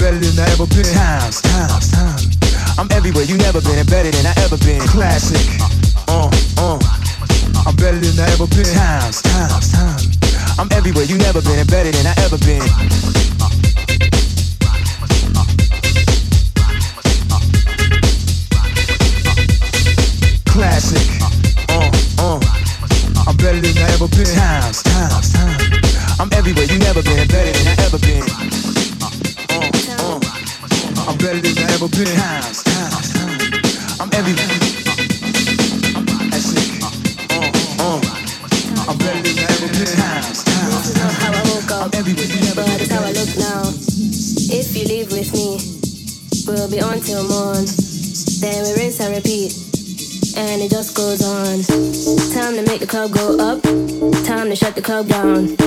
better than I ever been. Times, times, times. I'm everywhere you never been and better than I ever been. Classic. Uh, uh. I'm better than I ever been. Times, times, times. I'm everywhere you never been and better than I ever been. Classic. Uh, uh. I'm better than I ever been. Times, times, times. I'm everywhere you never been and better than I ever been. I'm better than I ever been. Times, times, times. I'm everywhere. That's it. Uh, uh. I'm better than I ever been. Times, times, times. How I woke up, but it's how I look now. If you leave with me, we'll be on till morn. Then we rinse and repeat. And it just goes on. Time to make the club go up. Time to shut the club down.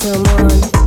Till morn.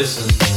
And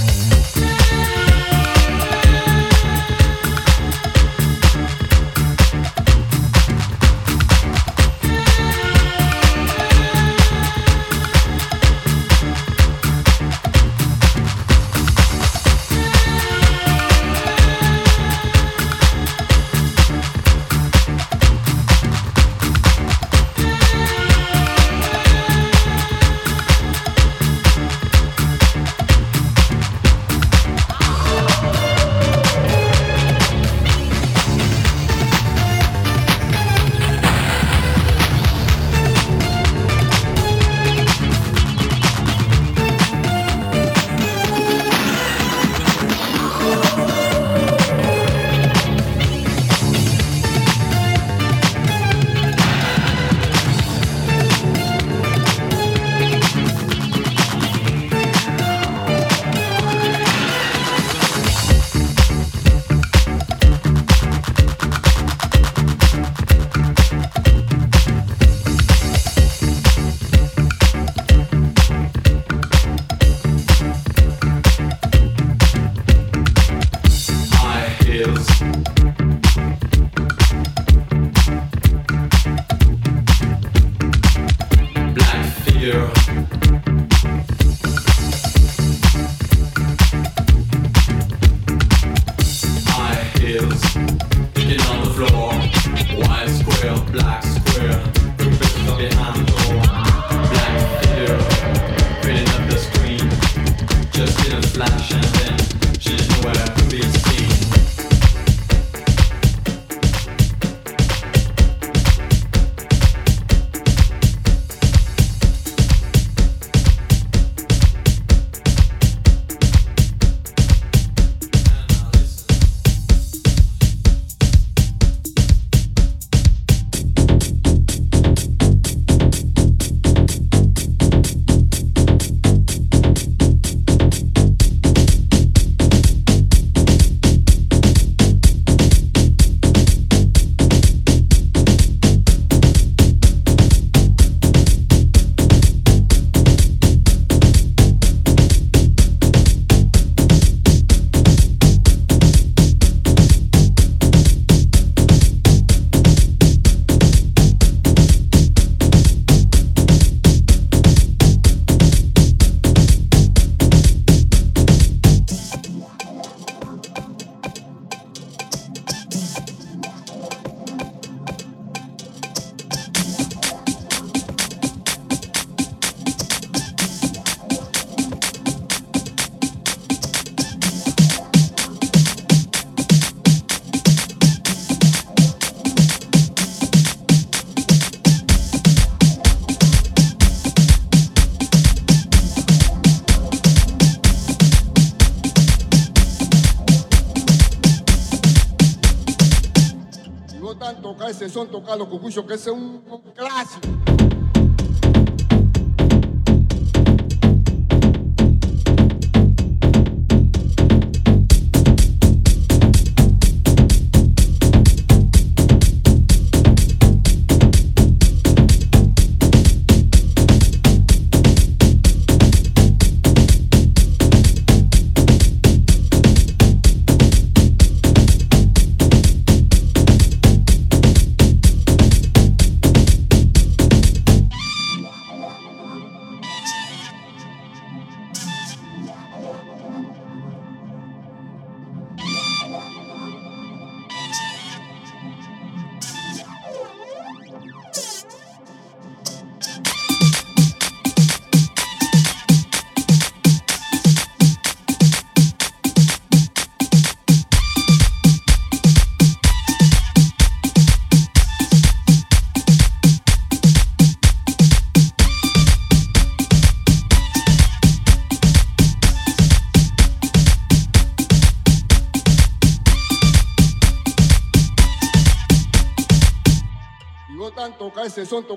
tocar no que esse é um, um clássico.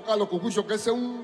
Carlos Cucucho, que ese es un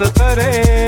Sodotore ngibane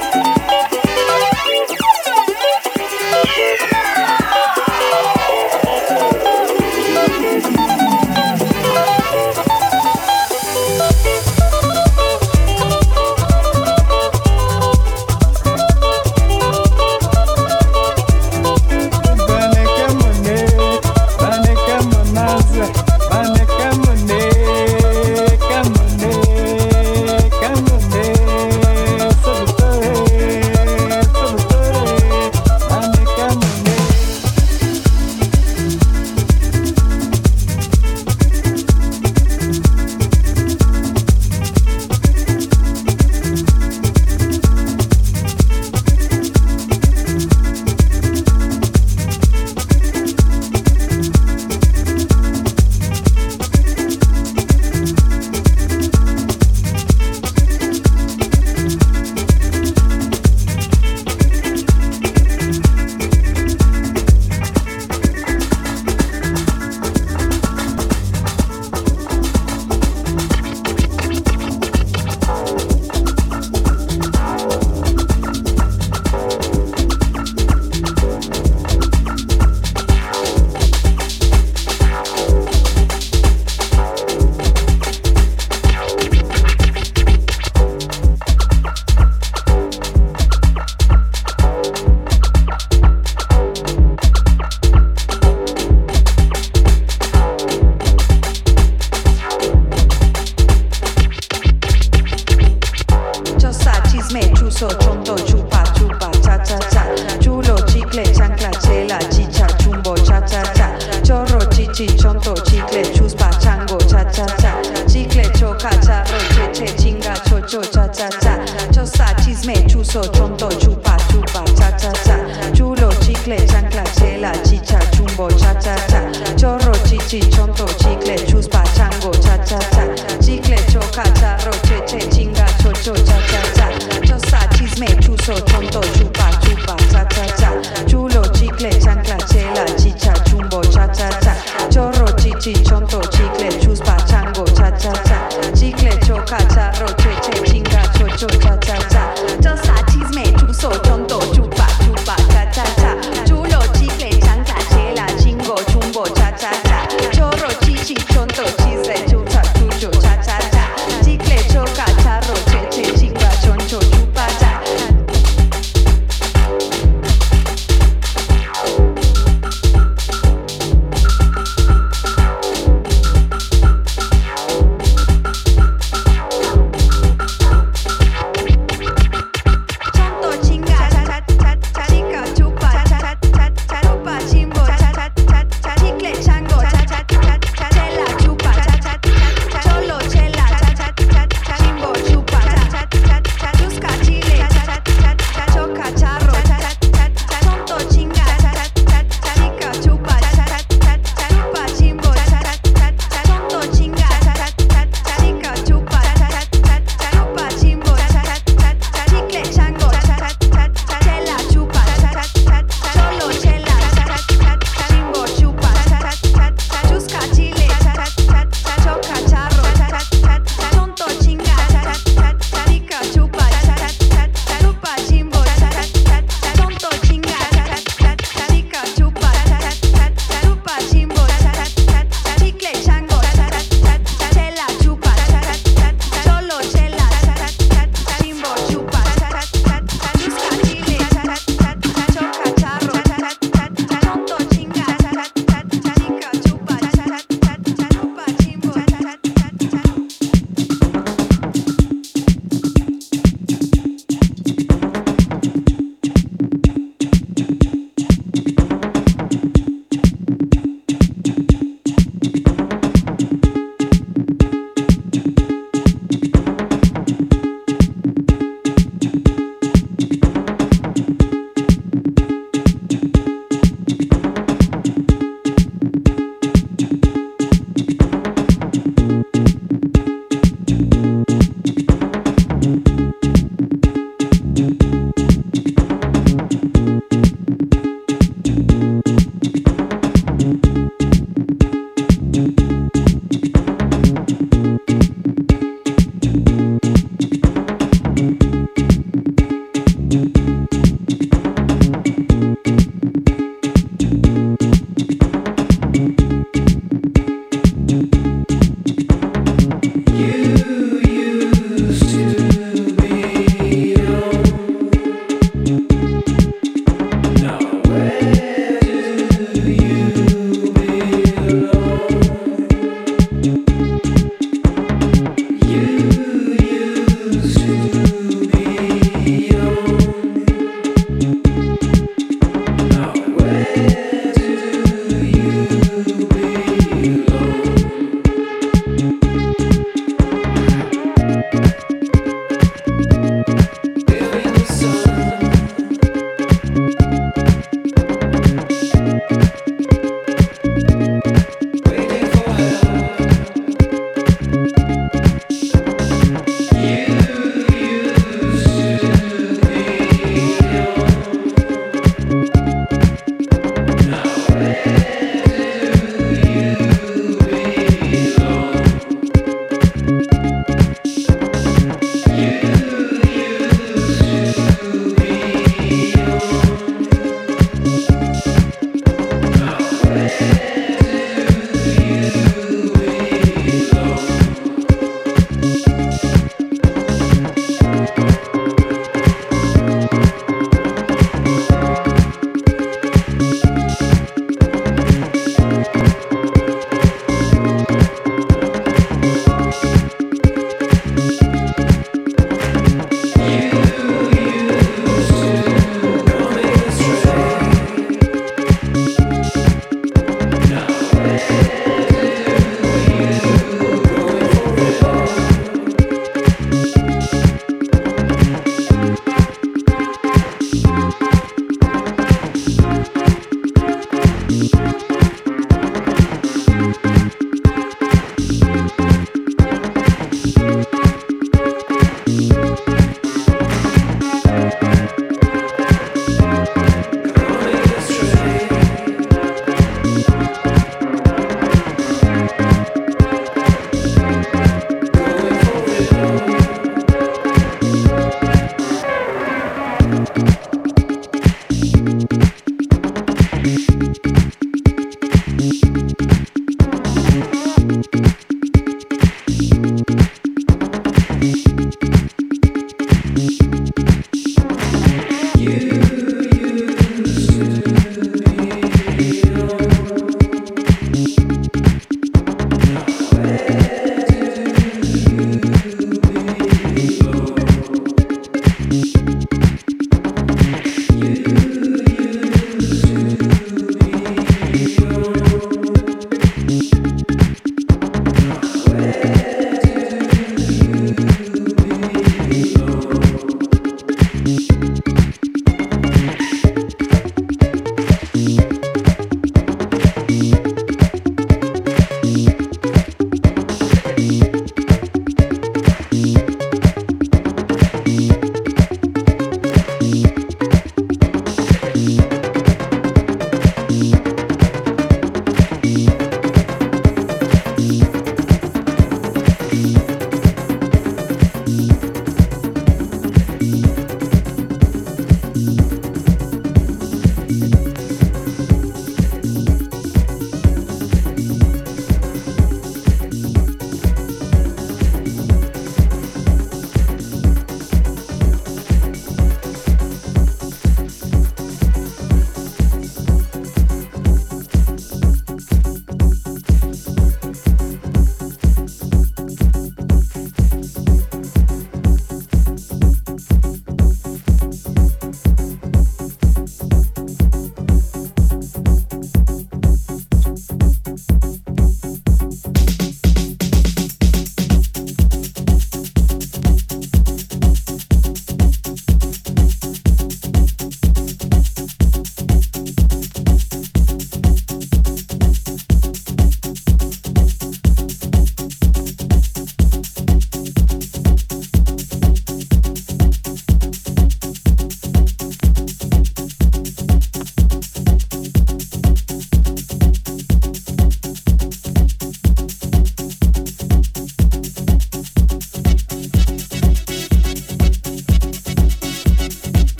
bane